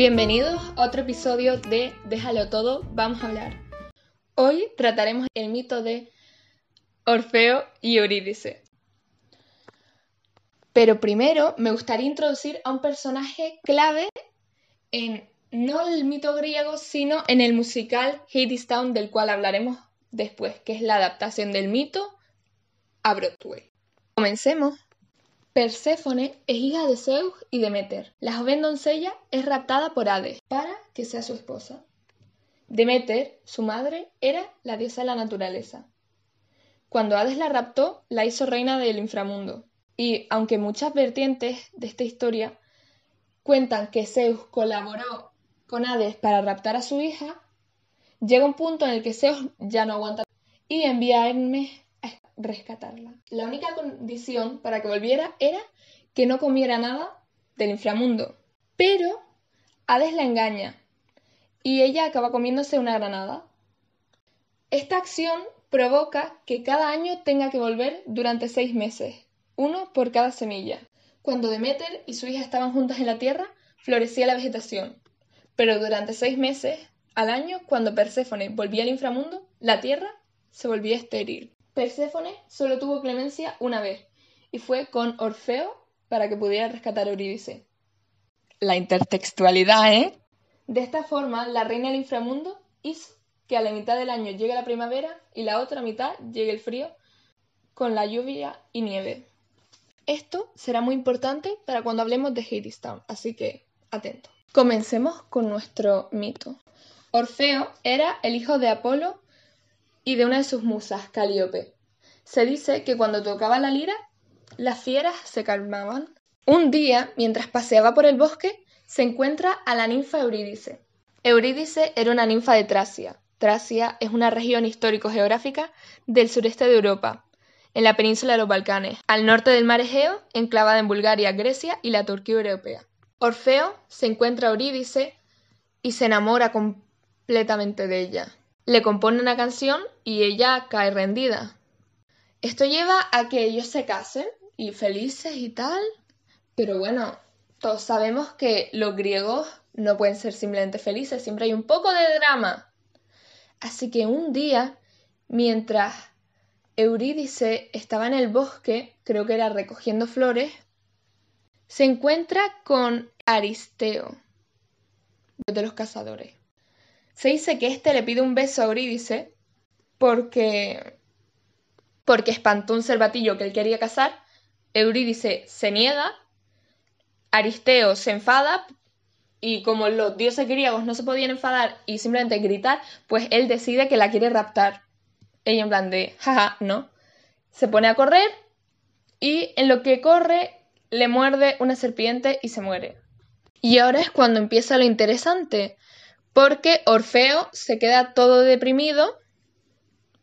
Bienvenidos a otro episodio de Déjalo todo, vamos a hablar. Hoy trataremos el mito de Orfeo y Eurídice. Pero primero me gustaría introducir a un personaje clave en no el mito griego, sino en el musical Hadestown del cual hablaremos después, que es la adaptación del mito a Broadway. Comencemos. Perséfone es hija de Zeus y Demeter. La joven doncella es raptada por Hades para que sea su esposa. Demeter, su madre, era la diosa de la naturaleza. Cuando Hades la raptó, la hizo reina del inframundo. Y aunque muchas vertientes de esta historia cuentan que Zeus colaboró con Hades para raptar a su hija, llega un punto en el que Zeus ya no aguanta y envía a Hermes rescatarla. La única condición para que volviera era que no comiera nada del inframundo. Pero Hades la engaña y ella acaba comiéndose una granada. Esta acción provoca que cada año tenga que volver durante seis meses, uno por cada semilla. Cuando Demeter y su hija estaban juntas en la tierra, florecía la vegetación. Pero durante seis meses al año, cuando Perséfone volvía al inframundo, la tierra se volvía estéril. Perséfone solo tuvo clemencia una vez, y fue con Orfeo para que pudiera rescatar a Eurídice. La intertextualidad, ¿eh? De esta forma, la reina del inframundo hizo que a la mitad del año llegue la primavera y la otra mitad llegue el frío con la lluvia y nieve. Esto será muy importante para cuando hablemos de Hadestown, así que atento. Comencemos con nuestro mito. Orfeo era el hijo de Apolo y de una de sus musas, Calíope. Se dice que cuando tocaba la lira, las fieras se calmaban. Un día, mientras paseaba por el bosque, se encuentra a la ninfa Eurídice. Eurídice era una ninfa de Tracia. Tracia es una región histórico-geográfica del sureste de Europa, en la península de los Balcanes, al norte del mar Egeo, enclavada en Bulgaria, Grecia y la Turquía europea. Orfeo se encuentra a Eurídice y se enamora completamente de ella le compone una canción y ella cae rendida. Esto lleva a que ellos se casen y felices y tal, pero bueno, todos sabemos que los griegos no pueden ser simplemente felices, siempre hay un poco de drama. Así que un día, mientras Eurídice estaba en el bosque, creo que era recogiendo flores, se encuentra con Aristeo, de los cazadores. Se dice que éste le pide un beso a Eurídice porque, porque espantó un cervatillo que él quería cazar. Eurídice se niega, Aristeo se enfada y como los dioses griegos no se podían enfadar y simplemente gritar, pues él decide que la quiere raptar. Ella en plan de, jaja, no. Se pone a correr y en lo que corre le muerde una serpiente y se muere. Y ahora es cuando empieza lo interesante, porque Orfeo se queda todo deprimido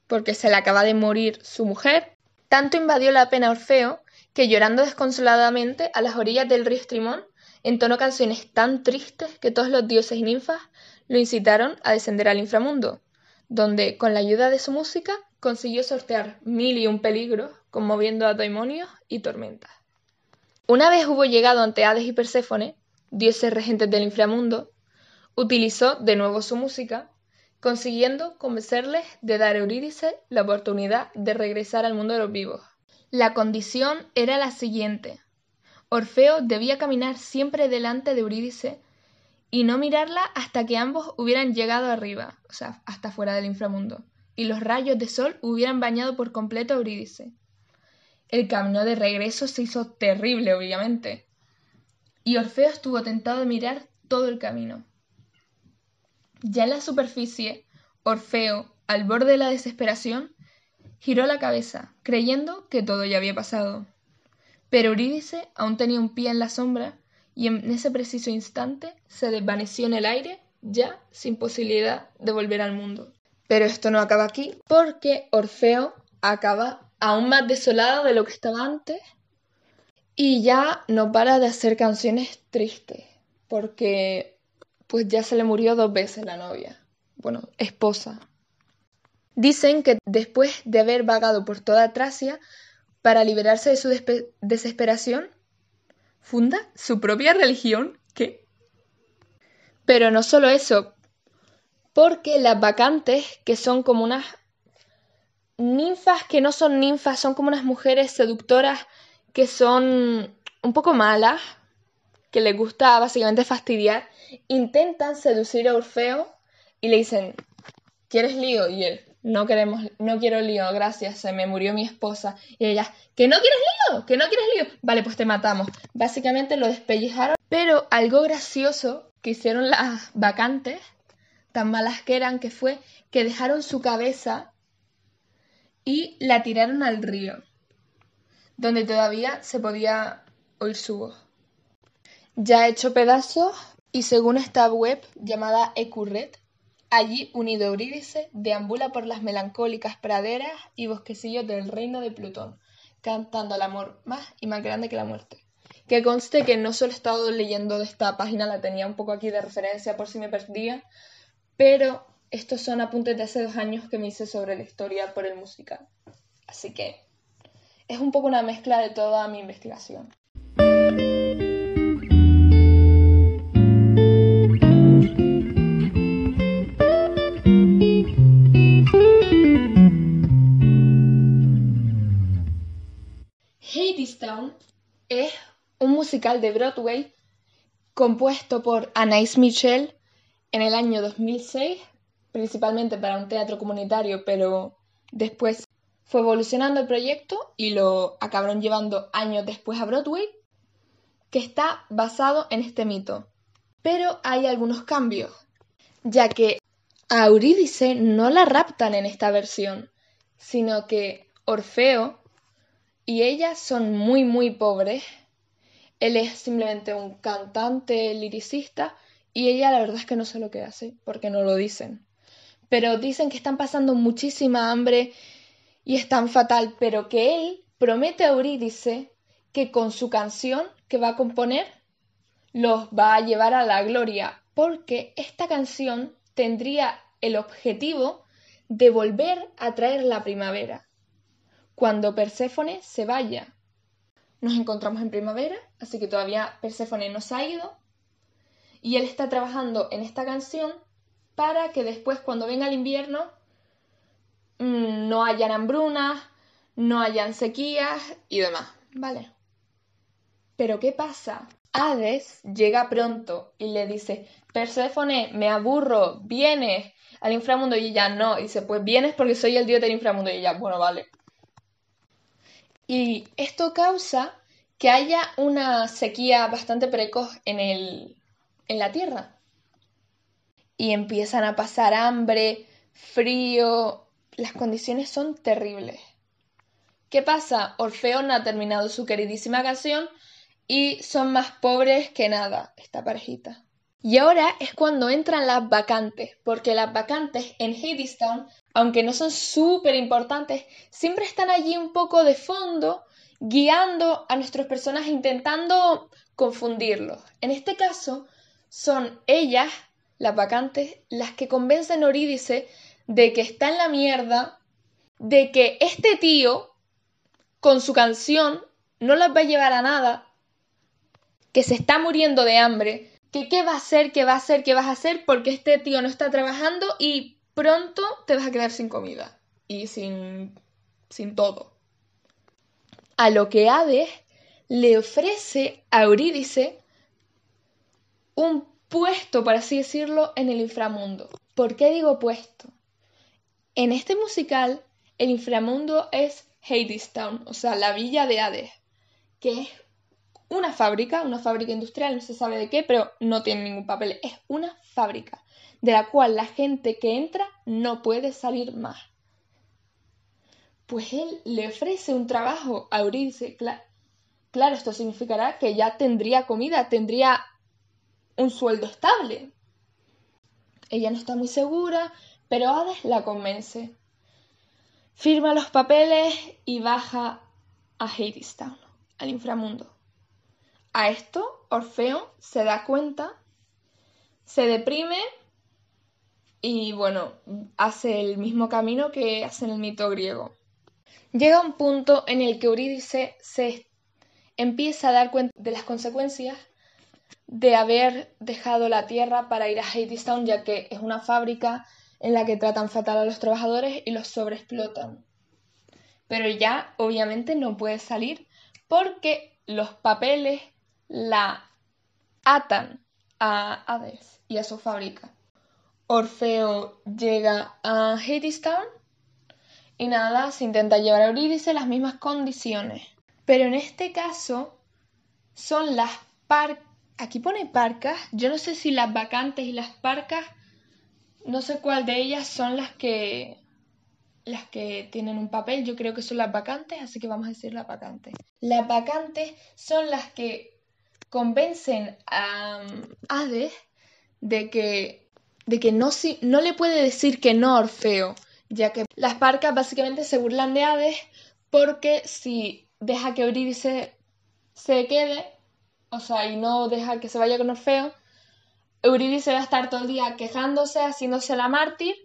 porque se le acaba de morir su mujer. Tanto invadió la pena Orfeo que llorando desconsoladamente a las orillas del río Estrimón entonó canciones tan tristes que todos los dioses y ninfas lo incitaron a descender al inframundo, donde con la ayuda de su música consiguió sortear mil y un peligros, conmoviendo a demonios y tormentas. Una vez hubo llegado ante Hades y Perséfone, dioses regentes del inframundo, Utilizó de nuevo su música, consiguiendo convencerles de dar a Eurídice la oportunidad de regresar al mundo de los vivos. La condición era la siguiente. Orfeo debía caminar siempre delante de Eurídice y no mirarla hasta que ambos hubieran llegado arriba, o sea, hasta fuera del inframundo, y los rayos de sol hubieran bañado por completo a Eurídice. El camino de regreso se hizo terrible, obviamente, y Orfeo estuvo tentado de mirar todo el camino. Ya en la superficie, Orfeo, al borde de la desesperación, giró la cabeza, creyendo que todo ya había pasado. Pero Eurídice aún tenía un pie en la sombra y en ese preciso instante se desvaneció en el aire, ya sin posibilidad de volver al mundo. Pero esto no acaba aquí, porque Orfeo acaba aún más desolado de lo que estaba antes y ya no para de hacer canciones tristes, porque pues ya se le murió dos veces la novia, bueno, esposa. Dicen que después de haber vagado por toda Tracia para liberarse de su desesperación, funda su propia religión. ¿Qué? Pero no solo eso, porque las vacantes, que son como unas ninfas que no son ninfas, son como unas mujeres seductoras que son un poco malas, que les gusta básicamente fastidiar, intentan seducir a Orfeo y le dicen, ¿quieres lío? Y él, no queremos, no quiero lío, gracias, se me murió mi esposa. Y ella, ¿que no quieres lío? ¿Que no quieres lío? Vale, pues te matamos. Básicamente lo despellejaron, pero algo gracioso que hicieron las vacantes, tan malas que eran, que fue que dejaron su cabeza y la tiraron al río, donde todavía se podía oír su voz. Ya hecho pedazos, y según esta web llamada Ecurret, allí unido Eurídice deambula por las melancólicas praderas y bosquecillos del reino de Plutón, cantando el amor más y más grande que la muerte. Que conste que no solo he estado leyendo de esta página, la tenía un poco aquí de referencia por si me perdía, pero estos son apuntes de hace dos años que me hice sobre la historia por el musical. Así que es un poco una mezcla de toda mi investigación. Es un musical de Broadway compuesto por Anais Michel en el año 2006 principalmente para un teatro comunitario, pero después fue evolucionando el proyecto y lo acabaron llevando años después a Broadway, que está basado en este mito. Pero hay algunos cambios, ya que a Eurídice no la raptan en esta versión, sino que Orfeo y ella son muy muy pobres. Él es simplemente un cantante liricista y ella la verdad es que no sé lo que hace, porque no lo dicen pero dicen que están pasando muchísima hambre y están fatal, pero que él promete a Eurídice que con su canción que va a componer los va a llevar a la gloria, porque esta canción tendría el objetivo de volver a traer la primavera, cuando Perséfone se vaya. Nos encontramos en primavera, así que todavía Perséfone no se ha ido, y él está trabajando en esta canción para que después cuando venga el invierno mm, no hayan hambrunas, no hayan sequías y demás, ¿vale? Pero ¿qué pasa? Hades llega pronto y le dice, Perséfone, me aburro, vienes al inframundo y ella no, y dice, pues vienes porque soy el dios del inframundo y ella, bueno, vale. Y esto causa que haya una sequía bastante precoz en, el, en la Tierra y empiezan a pasar hambre, frío, las condiciones son terribles. ¿Qué pasa? Orfeo no ha terminado su queridísima canción y son más pobres que nada, esta parejita. Y ahora es cuando entran las vacantes, porque las vacantes en Hadestown, aunque no son súper importantes, siempre están allí un poco de fondo, guiando a nuestros personajes, intentando confundirlos. En este caso, son ellas las vacantes, las que convencen a Eurídice de que está en la mierda, de que este tío, con su canción, no las va a llevar a nada, que se está muriendo de hambre, qué va a hacer, qué va a hacer, qué vas a hacer, porque este tío no está trabajando y pronto te vas a quedar sin comida y sin, sin todo. A lo que Hades le ofrece a Eurídice un puesto, por así decirlo, en el inframundo. ¿Por qué digo puesto? En este musical, el inframundo es Hadestown, o sea, la villa de Hades, que es una fábrica, una fábrica industrial, no se sabe de qué, pero no tiene ningún papel, es una fábrica de la cual la gente que entra no puede salir más. Pues él le ofrece un trabajo a Euridice, claro, esto significará que ya tendría comida, tendría un sueldo estable. Ella no está muy segura, pero Hades la convence. Firma los papeles y baja a Hadestown, al inframundo. A esto, Orfeo se da cuenta, se deprime y, bueno, hace el mismo camino que hace en el mito griego. Llega un punto en el que Eurídice se empieza a dar cuenta de las consecuencias de haber dejado la tierra para ir a Hadestown, ya que es una fábrica en la que tratan fatal a los trabajadores y los sobreexplotan. Pero ya obviamente no puede salir porque los papeles la atan a Hades y a su fábrica. Orfeo llega a Hadestown y nada, se intenta llevar a Eurídice las mismas condiciones. Pero en este caso son las parcas, aquí pone parcas, yo no sé si las vacantes y las parcas, no sé cuál de ellas son las que las que tienen un papel, yo creo que son las vacantes, así que vamos a decir las vacantes. Las vacantes son las que convencen a Hades de que, de que no, no le puede decir que no a Orfeo, ya que las parcas básicamente se burlan de Hades porque si deja que Eurídice se quede, o sea, y no deja que se vaya con Orfeo, Eurídice va a estar todo el día quejándose, haciéndose la mártir,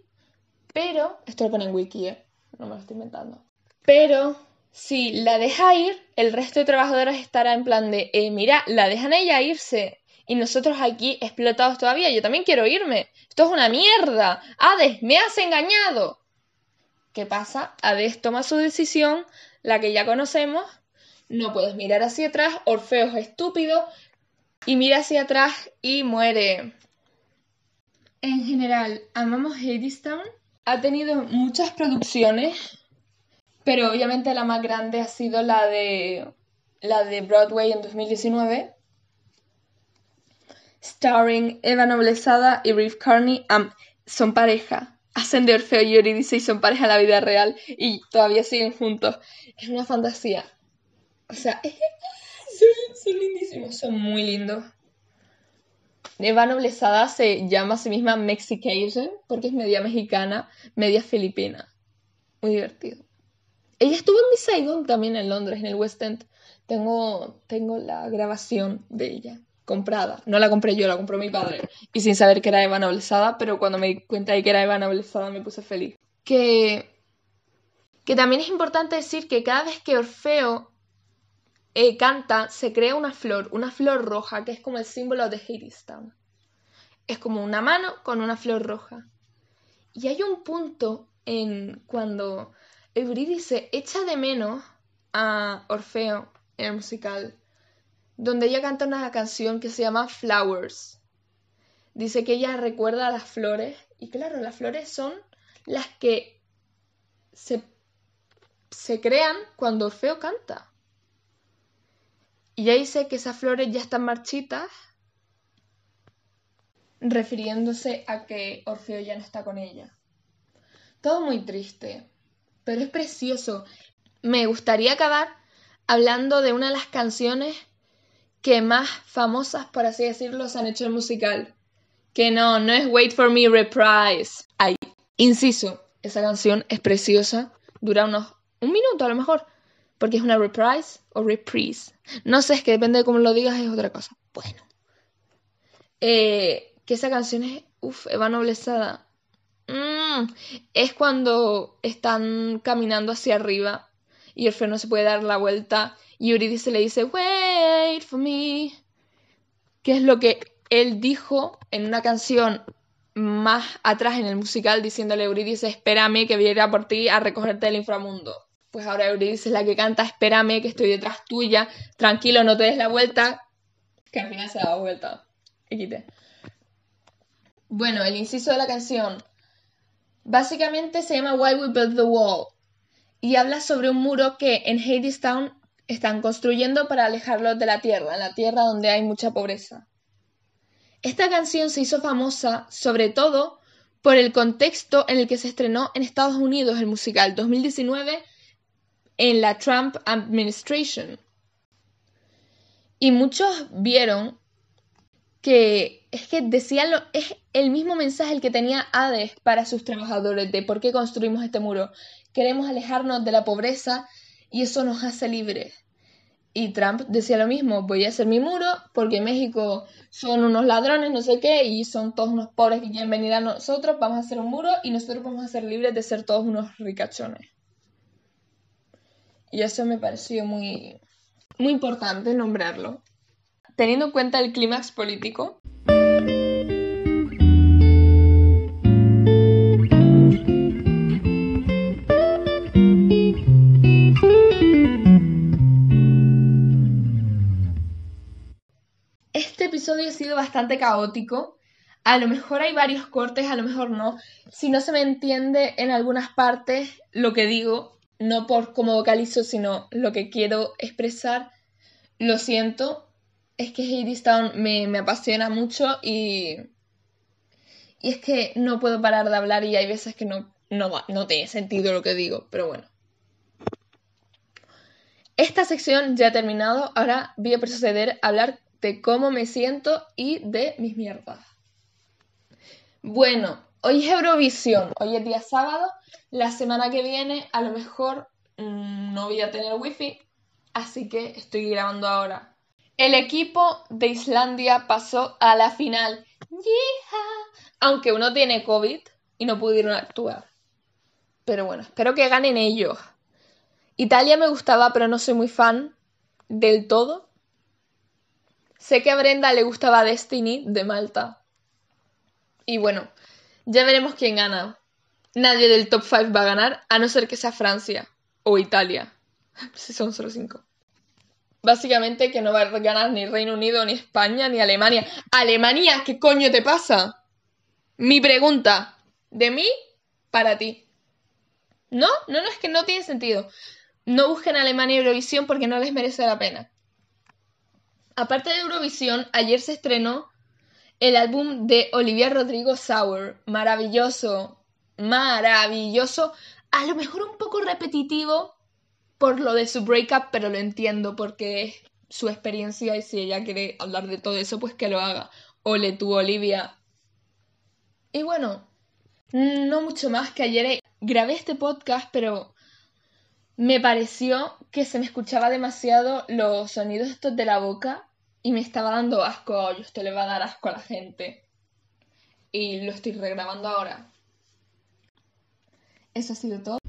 pero, esto lo pone en wiki, ¿eh? no me lo estoy inventando, pero si la deja ir, el resto de trabajadores estará en plan de, eh, mira, la dejan ella irse. Y nosotros aquí explotados todavía, yo también quiero irme. Esto es una mierda. Hades, me has engañado. ¿Qué pasa? Hades toma su decisión, la que ya conocemos. No puedes mirar hacia atrás, Orfeo es estúpido y mira hacia atrás y muere. En general, amamos Hadestown. Ha tenido muchas producciones pero obviamente la más grande ha sido la de, la de Broadway en 2019. Starring Eva Noblezada y Reeve Carney. son pareja. Hacen de Orfeo y Eurídice y son pareja en la vida real. Y todavía siguen juntos. Es una fantasía. O sea, son, son lindísimos. Son muy lindos. Eva Noblezada se llama a sí misma Mexication porque es media mexicana, media filipina. Muy divertido. Ella estuvo en Miss Saigon también en Londres, en el West End. Tengo, tengo la grabación de ella comprada. No la compré yo, la compró mi padre. Y sin saber que era Eva Noblezada, pero cuando me di cuenta de que era Eva Noblezada me puse feliz. Que, que también es importante decir que cada vez que Orfeo eh, canta, se crea una flor, una flor roja, que es como el símbolo de Hadestown. Es como una mano con una flor roja. Y hay un punto en cuando Eurídice echa de menos a Orfeo en el musical, donde ella canta una canción que se llama Flowers. Dice que ella recuerda a las flores, y claro, las flores son las que se, se crean cuando Orfeo canta. Y ella dice que esas flores ya están marchitas, refiriéndose a que Orfeo ya no está con ella. Todo muy triste pero es precioso. Me gustaría acabar hablando de una de las canciones que más famosas, por así decirlo, se han hecho en musical. Que no, no es Wait for Me Reprise. Ay, inciso, esa canción es preciosa, dura unos un minuto a lo mejor, porque es una reprise o reprise. No sé, es que depende de cómo lo digas, es otra cosa. Bueno. Eh, que esa canción es, uff, Eva Noblezada Es cuando están caminando hacia arriba y el freno se puede dar la vuelta y Eurídice le dice, wait for me, que es lo que él dijo en una canción más atrás en el musical diciéndole a Eurídice, espérame que viera por ti a recogerte del inframundo. Pues ahora Eurídice es la que canta, espérame que estoy detrás tuya, tranquilo, no te des la vuelta, que al final se da vuelta. Bueno, el inciso de la canción Básicamente se llama Why We Built the Wall y habla sobre un muro que en Hadestown están construyendo para alejarlos de la tierra, en la tierra donde hay mucha pobreza. Esta canción se hizo famosa sobre todo por el contexto en el que se estrenó en Estados Unidos el musical 2019 en la Trump Administration. Y muchos vieron que es que decían lo, es el mismo mensaje el que tenía Hades para sus trabajadores de por qué construimos este muro. Queremos alejarnos de la pobreza y eso nos hace libres. Y Trump decía lo mismo, voy a hacer mi muro porque México son unos ladrones, no sé qué, y son todos unos pobres que quieren venir a nosotros, vamos a hacer un muro y nosotros vamos a ser libres de ser todos unos ricachones. Y eso me pareció muy, muy importante nombrarlo. teniendo en cuenta el clímax político. Sido bastante caótico. A lo mejor hay varios cortes, a lo mejor no. Si no se me entiende en algunas partes lo que digo, no por cómo vocalizo, sino lo que quiero expresar, lo siento. Es que Hadestown me, me apasiona mucho y, y es que no puedo parar de hablar y hay veces que no, no, no tiene sentido lo que digo, pero bueno. Esta sección ya ha terminado, ahora voy a proceder a hablar de cómo me siento y de mis mierdas. Bueno, hoy es Eurovisión, hoy es día sábado, la semana que viene a lo mejor mmm, no voy a tener wifi, así que estoy grabando ahora. El equipo de Islandia pasó a la final, ¡Yeeha! aunque uno tiene COVID y no pudieron actuar. Pero bueno, espero que ganen ellos. Italia me gustaba, pero no soy muy fan del todo. Sé que a Brenda le gustaba Destiny de Malta. Y bueno, ya veremos quién gana. Nadie del top 5 va a ganar, a no ser que sea Francia o Italia. Si son solo 5. Básicamente que no va a ganar ni Reino Unido, ni España, ni Alemania. ¡Alemania! ¿Qué coño te pasa? Mi pregunta. De mí para ti. No, no, no, es que no tiene sentido. No busquen Alemania y Eurovisión porque no les merece la pena. Aparte de Eurovisión, ayer se estrenó el álbum de Olivia Rodrigo Sour. Maravilloso, maravilloso. A lo mejor un poco repetitivo por lo de su breakup, pero lo entiendo porque es su experiencia y si ella quiere hablar de todo eso, pues que lo haga. Ole tú, Olivia. Y bueno, no mucho más que ayer grabé este podcast, pero me pareció que se me escuchaba demasiado los sonidos estos de la boca y me estaba dando asco. Oye, esto le va a dar asco a la gente. Y lo estoy regrabando ahora. Eso ha sido todo.